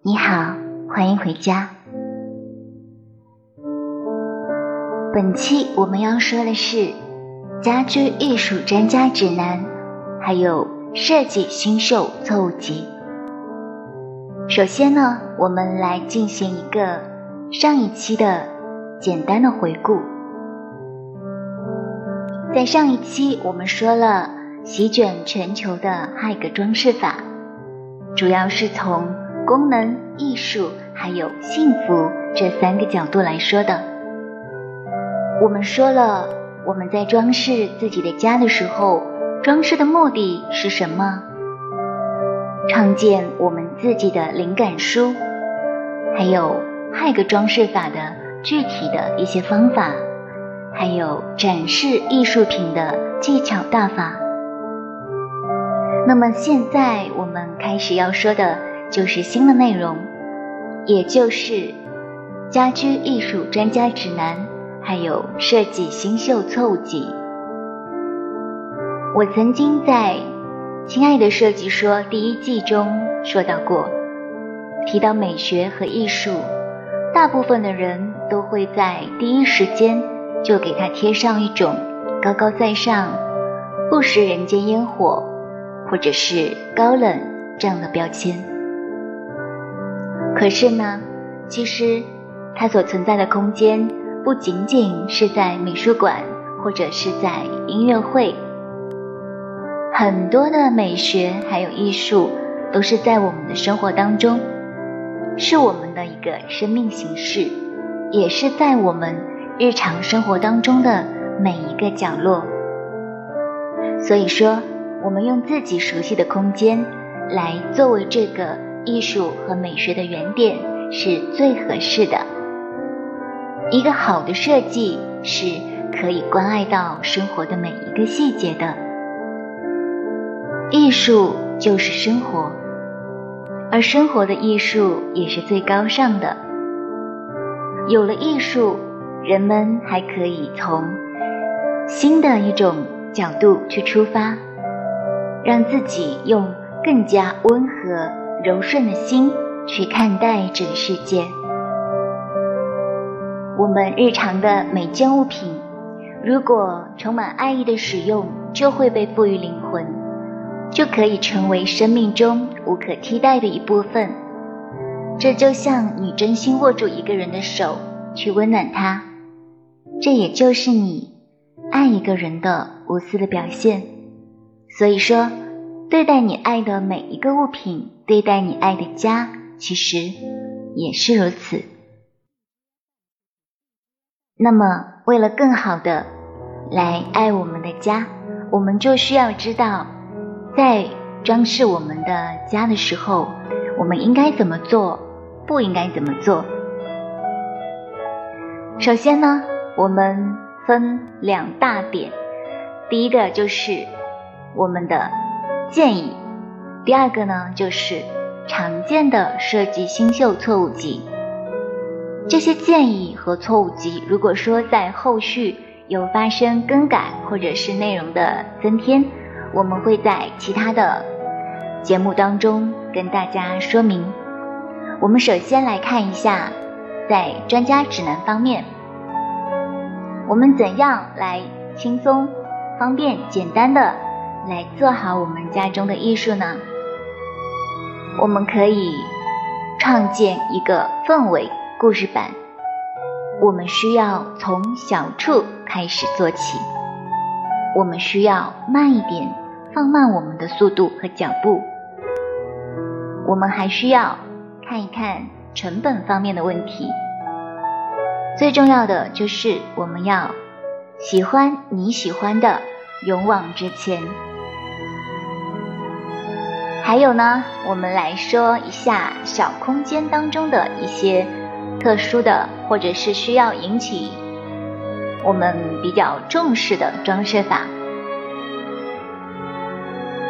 你好，欢迎回家。本期我们要说的是家居艺术专家指南，还有设计新秀错误集。首先呢，我们来进行一个上一期的简单的回顾。在上一期我们说了席卷全球的 High 装饰法，主要是从功能、艺术还有幸福这三个角度来说的。我们说了我们在装饰自己的家的时候，装饰的目的是什么？创建我们自己的灵感书，还有 High 装饰法的具体的一些方法。还有展示艺术品的技巧大法。那么现在我们开始要说的就是新的内容，也就是家居艺术专家指南，还有设计新秀错误集。我曾经在《亲爱的设计说》第一季中说到过，提到美学和艺术，大部分的人都会在第一时间。就给它贴上一种高高在上、不食人间烟火，或者是高冷这样的标签。可是呢，其实它所存在的空间不仅仅是在美术馆或者是在音乐会，很多的美学还有艺术都是在我们的生活当中，是我们的一个生命形式，也是在我们。日常生活当中的每一个角落，所以说，我们用自己熟悉的空间来作为这个艺术和美学的原点是最合适的。一个好的设计是可以关爱到生活的每一个细节的。艺术就是生活，而生活的艺术也是最高尚的。有了艺术。人们还可以从新的一种角度去出发，让自己用更加温和柔顺的心去看待这个世界。我们日常的每件物品，如果充满爱意的使用，就会被赋予灵魂，就可以成为生命中无可替代的一部分。这就像你真心握住一个人的手，去温暖他。这也就是你爱一个人的无私的表现。所以说，对待你爱的每一个物品，对待你爱的家，其实也是如此。那么，为了更好的来爱我们的家，我们就需要知道，在装饰我们的家的时候，我们应该怎么做，不应该怎么做。首先呢。我们分两大点，第一个就是我们的建议，第二个呢就是常见的设计新秀错误集。这些建议和错误集，如果说在后续有发生更改或者是内容的增添，我们会在其他的节目当中跟大家说明。我们首先来看一下，在专家指南方面。我们怎样来轻松、方便、简单的来做好我们家中的艺术呢？我们可以创建一个氛围故事版。我们需要从小处开始做起。我们需要慢一点，放慢我们的速度和脚步。我们还需要看一看成本方面的问题。最重要的就是我们要喜欢你喜欢的，勇往直前。还有呢，我们来说一下小空间当中的一些特殊的，或者是需要引起我们比较重视的装饰法。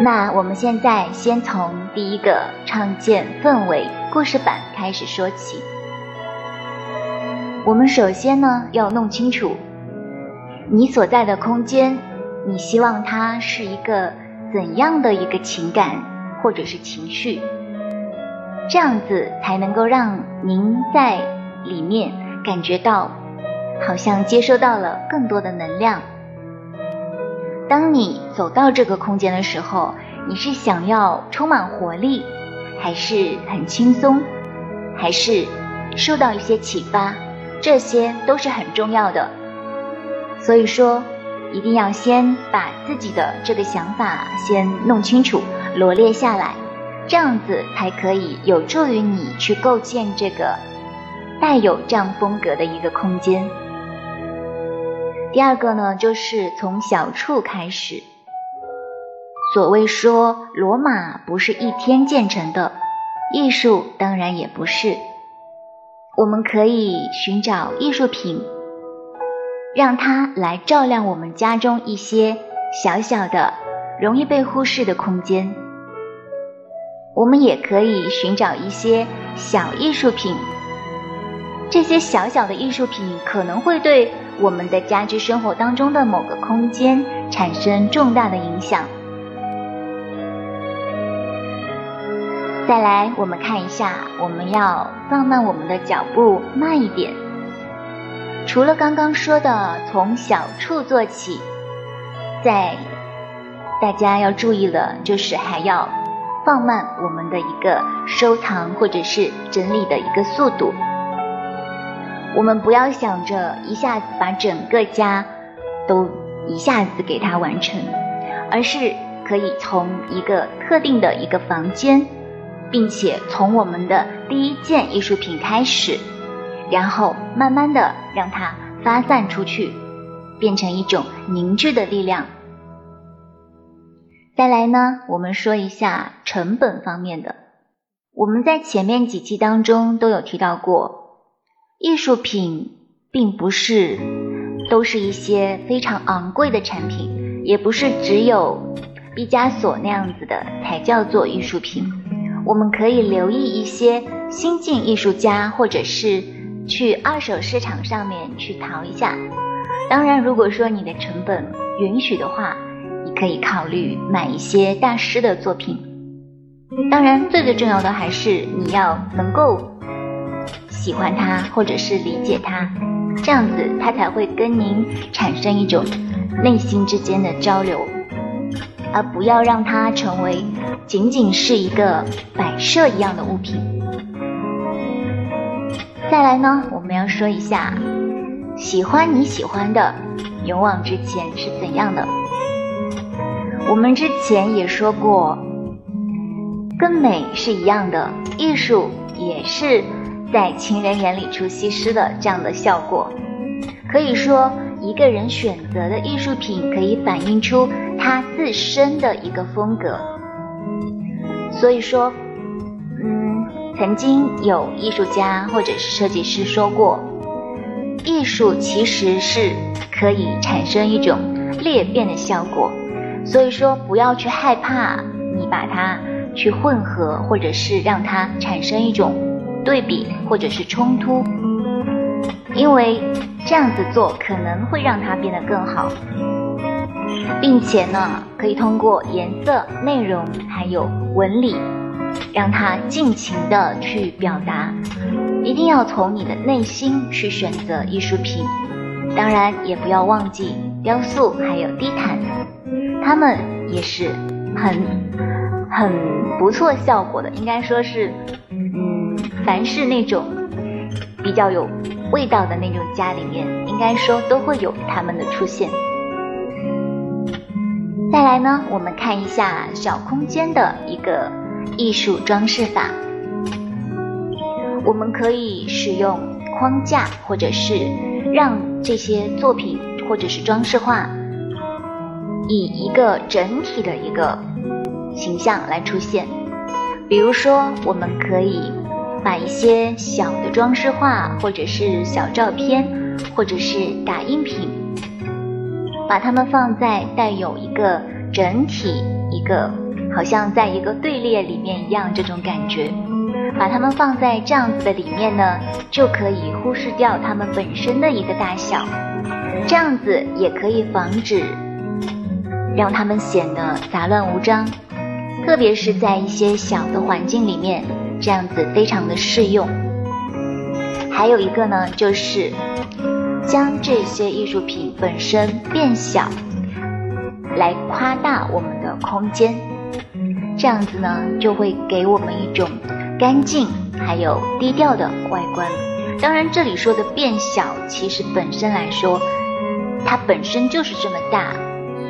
那我们现在先从第一个创建氛围故事板开始说起。我们首先呢要弄清楚，你所在的空间，你希望它是一个怎样的一个情感或者是情绪？这样子才能够让您在里面感觉到，好像接收到了更多的能量。当你走到这个空间的时候，你是想要充满活力，还是很轻松，还是受到一些启发？这些都是很重要的。所以说，一定要先把自己的这个想法先弄清楚、罗列下来，这样子才可以有助于你去构建这个带有这样风格的一个空间。第二个呢，就是从小处开始。所谓说，罗马不是一天建成的，艺术当然也不是。我们可以寻找艺术品，让它来照亮我们家中一些小小的、容易被忽视的空间。我们也可以寻找一些小艺术品。这些小小的艺术品可能会对我们的家居生活当中的某个空间产生重大的影响。再来，我们看一下，我们要放慢我们的脚步，慢一点。除了刚刚说的从小处做起，在大家要注意了，就是还要放慢我们的一个收藏或者是整理的一个速度。我们不要想着一下子把整个家都一下子给它完成，而是可以从一个特定的一个房间，并且从我们的第一件艺术品开始，然后慢慢的让它发散出去，变成一种凝聚的力量。再来呢，我们说一下成本方面的，我们在前面几期当中都有提到过。艺术品并不是都是一些非常昂贵的产品，也不是只有毕加索那样子的才叫做艺术品。我们可以留意一些新晋艺术家，或者是去二手市场上面去淘一下。当然，如果说你的成本允许的话，可以考虑买一些大师的作品。当然，最最重要的还是你要能够。喜欢它，或者是理解它，这样子它才会跟您产生一种内心之间的交流，而不要让它成为仅仅是一个摆设一样的物品。再来呢，我们要说一下，喜欢你喜欢的，勇往直前是怎样的？我们之前也说过，跟美是一样的，艺术也是。在情人眼里出西施的这样的效果，可以说一个人选择的艺术品可以反映出他自身的一个风格。所以说，嗯，曾经有艺术家或者是设计师说过，艺术其实是可以产生一种裂变的效果。所以说，不要去害怕你把它去混合，或者是让它产生一种。对比或者是冲突，因为这样子做可能会让它变得更好，并且呢，可以通过颜色、内容还有纹理，让它尽情的去表达。一定要从你的内心去选择艺术品，当然也不要忘记雕塑还有地毯，他们也是很很不错效果的，应该说是。嗯凡是那种比较有味道的那种家里面，应该说都会有它们的出现。再来呢，我们看一下小空间的一个艺术装饰法。我们可以使用框架，或者是让这些作品或者是装饰画以一个整体的一个形象来出现。比如说，我们可以。把一些小的装饰画，或者是小照片，或者是打印品，把它们放在带有一个整体，一个好像在一个队列里面一样这种感觉，把它们放在这样子的里面呢，就可以忽视掉它们本身的一个大小，这样子也可以防止让它们显得杂乱无章。特别是在一些小的环境里面，这样子非常的适用。还有一个呢，就是将这些艺术品本身变小，来夸大我们的空间，这样子呢，就会给我们一种干净还有低调的外观。当然，这里说的变小，其实本身来说，它本身就是这么大。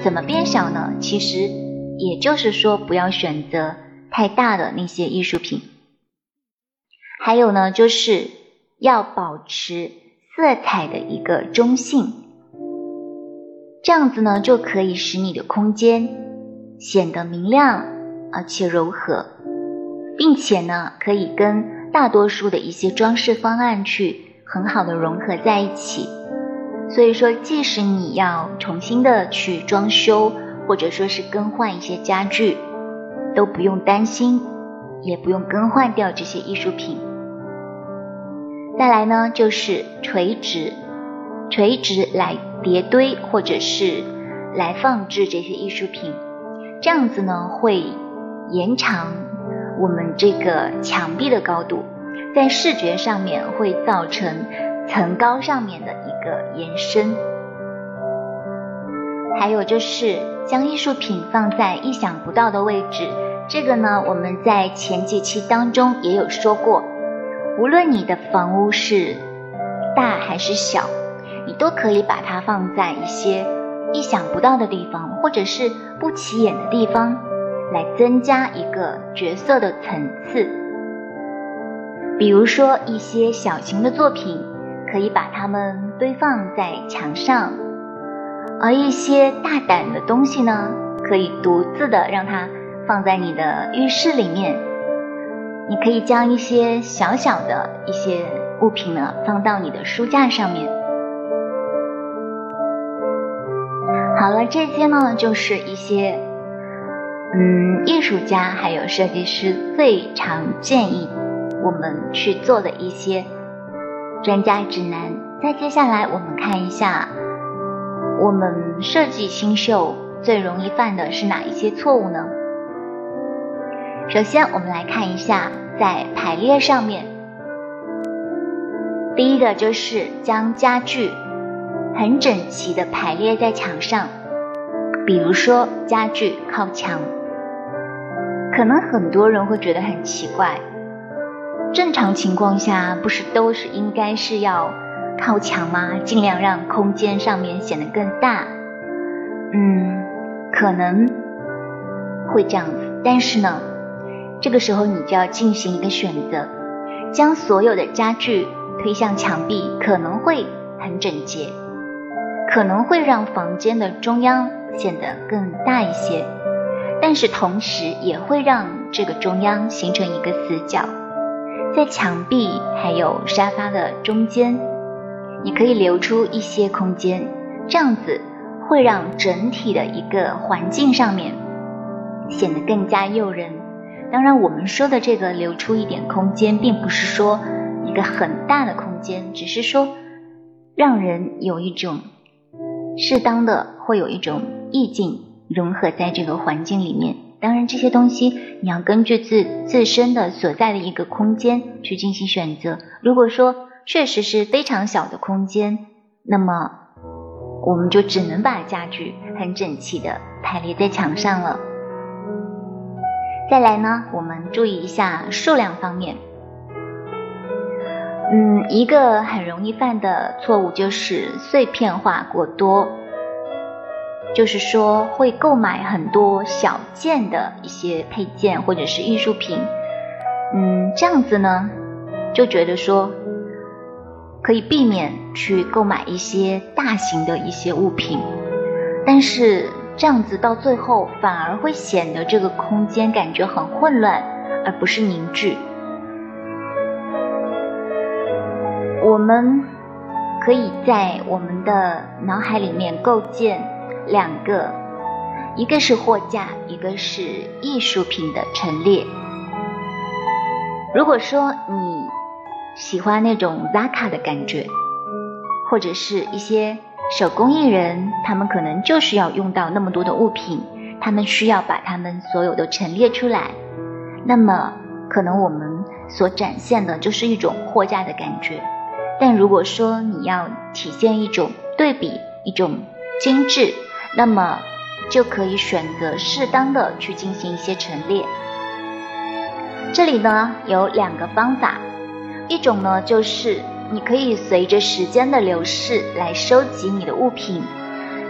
怎么变小呢？其实也就是说，不要选择太大的那些艺术品。还有呢，就是要保持色彩的一个中性，这样子呢，就可以使你的空间显得明亮而且柔和，并且呢，可以跟。大多数的一些装饰方案去很好的融合在一起，所以说，即使你要重新的去装修，或者说是更换一些家具，都不用担心，也不用更换掉这些艺术品。再来呢，就是垂直，垂直来叠堆或者是来放置这些艺术品，这样子呢会延长。我们这个墙壁的高度，在视觉上面会造成层高上面的一个延伸。还有就是将艺术品放在意想不到的位置，这个呢我们在前几期当中也有说过。无论你的房屋是大还是小，你都可以把它放在一些意想不到的地方，或者是不起眼的地方。来增加一个角色的层次，比如说一些小型的作品，可以把它们堆放在墙上；而一些大胆的东西呢，可以独自的让它放在你的浴室里面。你可以将一些小小的一些物品呢，放到你的书架上面。好了，这些呢，就是一些。嗯，艺术家还有设计师最常建议我们去做的一些专家指南。再接下来，我们看一下我们设计新秀最容易犯的是哪一些错误呢？首先，我们来看一下在排列上面，第一个就是将家具很整齐的排列在墙上，比如说家具靠墙。可能很多人会觉得很奇怪，正常情况下不是都是应该是要靠墙吗？尽量让空间上面显得更大。嗯，可能会这样子，但是呢，这个时候你就要进行一个选择，将所有的家具推向墙壁，可能会很整洁，可能会让房间的中央显得更大一些。但是同时也会让这个中央形成一个死角，在墙壁还有沙发的中间，你可以留出一些空间，这样子会让整体的一个环境上面显得更加诱人。当然，我们说的这个留出一点空间，并不是说一个很大的空间，只是说让人有一种适当的会有一种意境。融合在这个环境里面，当然这些东西你要根据自自身的所在的一个空间去进行选择。如果说确实是非常小的空间，那么我们就只能把家具很整齐的排列在墙上了。再来呢，我们注意一下数量方面。嗯，一个很容易犯的错误就是碎片化过多。就是说，会购买很多小件的一些配件或者是艺术品，嗯，这样子呢，就觉得说可以避免去购买一些大型的一些物品，但是这样子到最后反而会显得这个空间感觉很混乱，而不是凝聚。我们可以在我们的脑海里面构建。两个，一个是货架，一个是艺术品的陈列。如果说你喜欢那种 Zaka 的感觉，或者是一些手工艺人，他们可能就是要用到那么多的物品，他们需要把他们所有都陈列出来，那么可能我们所展现的就是一种货架的感觉。但如果说你要体现一种对比，一种精致，那么就可以选择适当的去进行一些陈列。这里呢有两个方法，一种呢就是你可以随着时间的流逝来收集你的物品，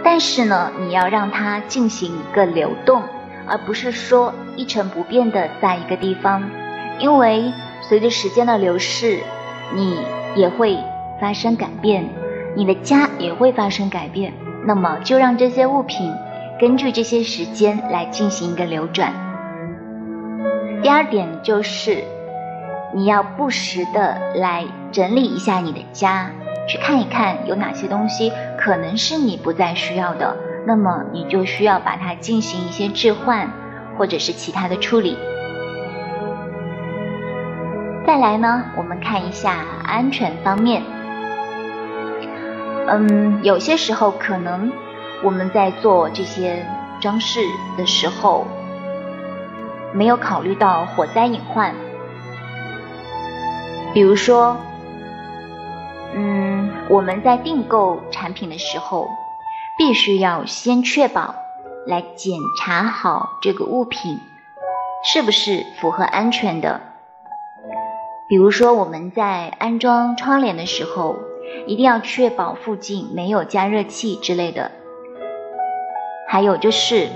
但是呢你要让它进行一个流动，而不是说一成不变的在一个地方，因为随着时间的流逝，你也会发生改变，你的家也会发生改变，那么就让这些物品根据这些时间来进行一个流转。第二点就是，你要不时的来整理一下你的家，去看一看有哪些东西可能是你不再需要的，那么你就需要把它进行一些置换，或者是其他的处理。再来呢，我们看一下安全方面。嗯，有些时候可能我们在做这些装饰的时候。没有考虑到火灾隐患，比如说，嗯，我们在订购产品的时候，必须要先确保来检查好这个物品是不是符合安全的。比如说，我们在安装窗帘的时候，一定要确保附近没有加热器之类的。还有就是，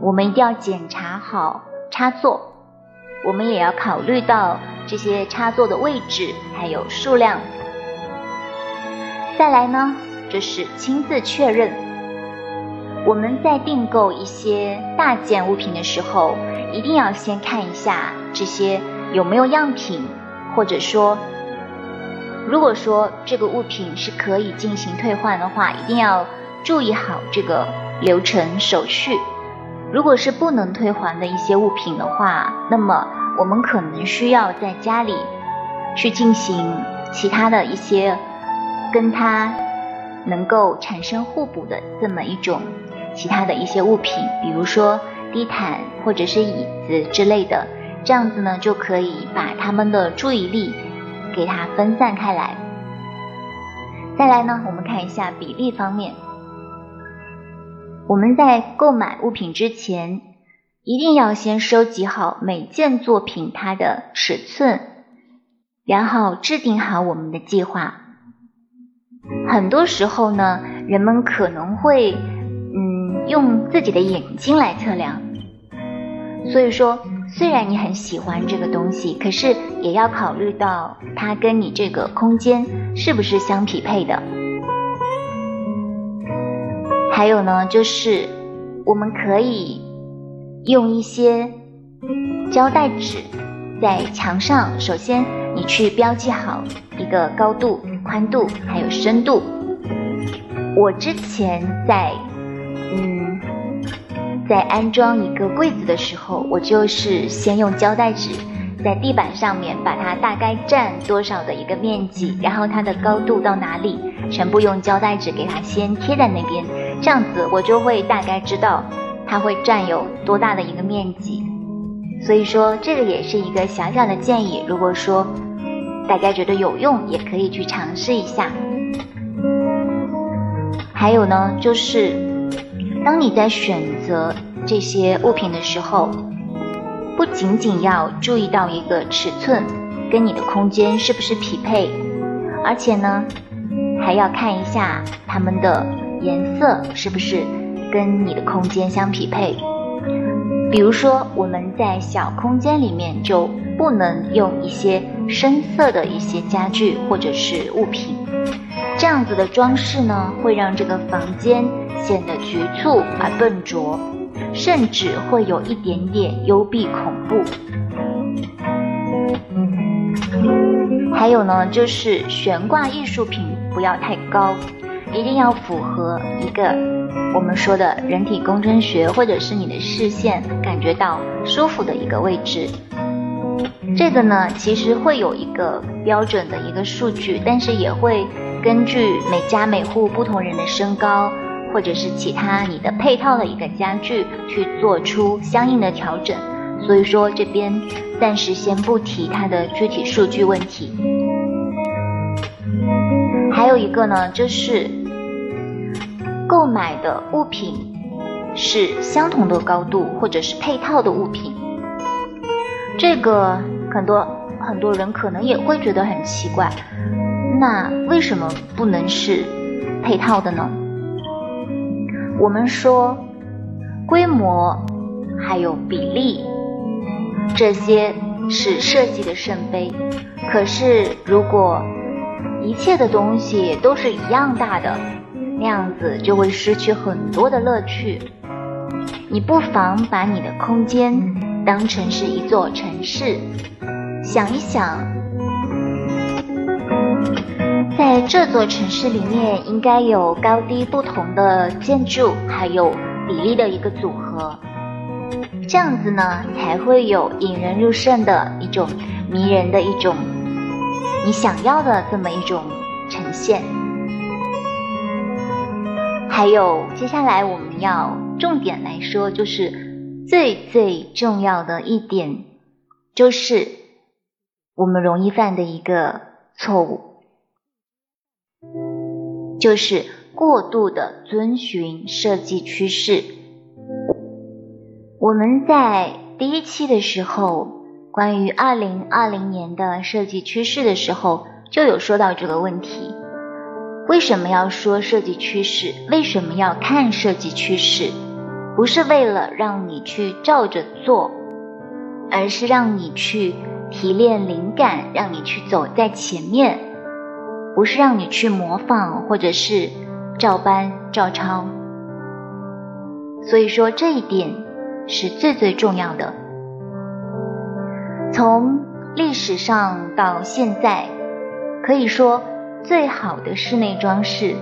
我们一定要检查好。插座，我们也要考虑到这些插座的位置还有数量。再来呢，就是亲自确认。我们在订购一些大件物品的时候，一定要先看一下这些有没有样品，或者说，如果说这个物品是可以进行退换的话，一定要注意好这个流程手续。如果是不能退还的一些物品的话，那么我们可能需要在家里去进行其他的一些跟它能够产生互补的这么一种其他的一些物品，比如说地毯或者是椅子之类的，这样子呢就可以把他们的注意力给它分散开来。再来呢，我们看一下比例方面。我们在购买物品之前，一定要先收集好每件作品它的尺寸，然后制定好我们的计划。很多时候呢，人们可能会嗯用自己的眼睛来测量，所以说虽然你很喜欢这个东西，可是也要考虑到它跟你这个空间是不是相匹配的。还有呢，就是我们可以用一些胶带纸在墙上，首先你去标记好一个高度、宽度还有深度。我之前在嗯在安装一个柜子的时候，我就是先用胶带纸在地板上面把它大概占多少的一个面积，然后它的高度到哪里，全部用胶带纸给它先贴在那边。这样子我就会大概知道它会占有多大的一个面积，所以说这个也是一个小小的建议。如果说大家觉得有用，也可以去尝试一下。还有呢，就是当你在选择这些物品的时候，不仅仅要注意到一个尺寸跟你的空间是不是匹配，而且呢，还要看一下它们的。颜色是不是跟你的空间相匹配？比如说，我们在小空间里面就不能用一些深色的一些家具或者是物品，这样子的装饰呢，会让这个房间显得局促而笨拙，甚至会有一点点幽闭恐怖。还有呢，就是悬挂艺术品不要太高。一定要符合一个我们说的人体工程学，或者是你的视线感觉到舒服的一个位置。这个呢，其实会有一个标准的一个数据，但是也会根据每家每户不同人的身高，或者是其他你的配套的一个家具去做出相应的调整。所以说这边暂时先不提它的具体数据问题。还有一个呢，就是购买的物品是相同的高度，或者是配套的物品。这个很多很多人可能也会觉得很奇怪，那为什么不能是配套的呢？我们说规模还有比例，这些是设计的圣杯。可是如果一切的东西都是一样大的，那样子就会失去很多的乐趣。你不妨把你的空间。当成是一座城市，想一想，在这座城市里面应该有高低不同的建筑，还有比例的一个组合，这样子呢才会有引人入胜的一种迷人的一种你想要的这么一种呈现。还有接下来我们要重点来说就是。最最重要的一点，就是我们容易犯的一个错误，就是过度的遵循设计趋势。我们在第一期的时候，关于二零二零年的设计趋势的时候，就有说到这个问题：为什么要说设计趋势？为什么要看设计趋势？不是为了让你去照着做，而是让你去提炼灵感，让你去走在前面，不是让你去模仿或者是照搬照抄。所以说这一点是最最重要的。从历史上到现在，可以说最好的室内装饰，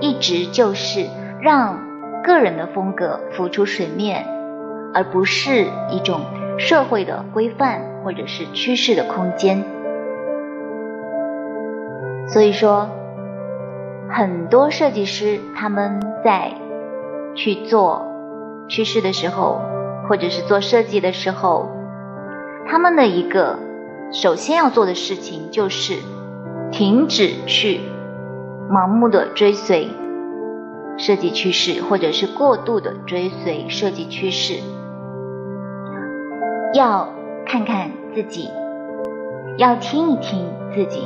一直就是让。个人的风格浮出水面，而不是一种社会的规范或者是趋势的空间。所以说，很多设计师他们在去做趋势的时候，或者是做设计的时候，他们的一个首先要做的事情就是停止去盲目的追随。设计趋势，或者是过度的追随设计趋势，要看看自己，要听一听自己，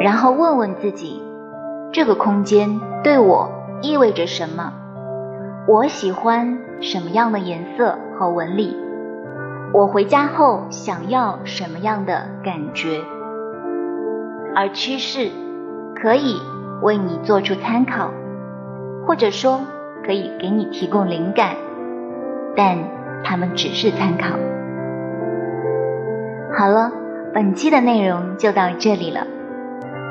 然后问问自己，这个空间对我意味着什么？我喜欢什么样的颜色和纹理？我回家后想要什么样的感觉？而趋势可以。为你做出参考，或者说可以给你提供灵感，但他们只是参考。好了，本期的内容就到这里了，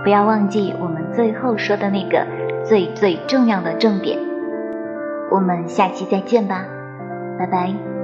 不要忘记我们最后说的那个最最重要的重点。我们下期再见吧，拜拜。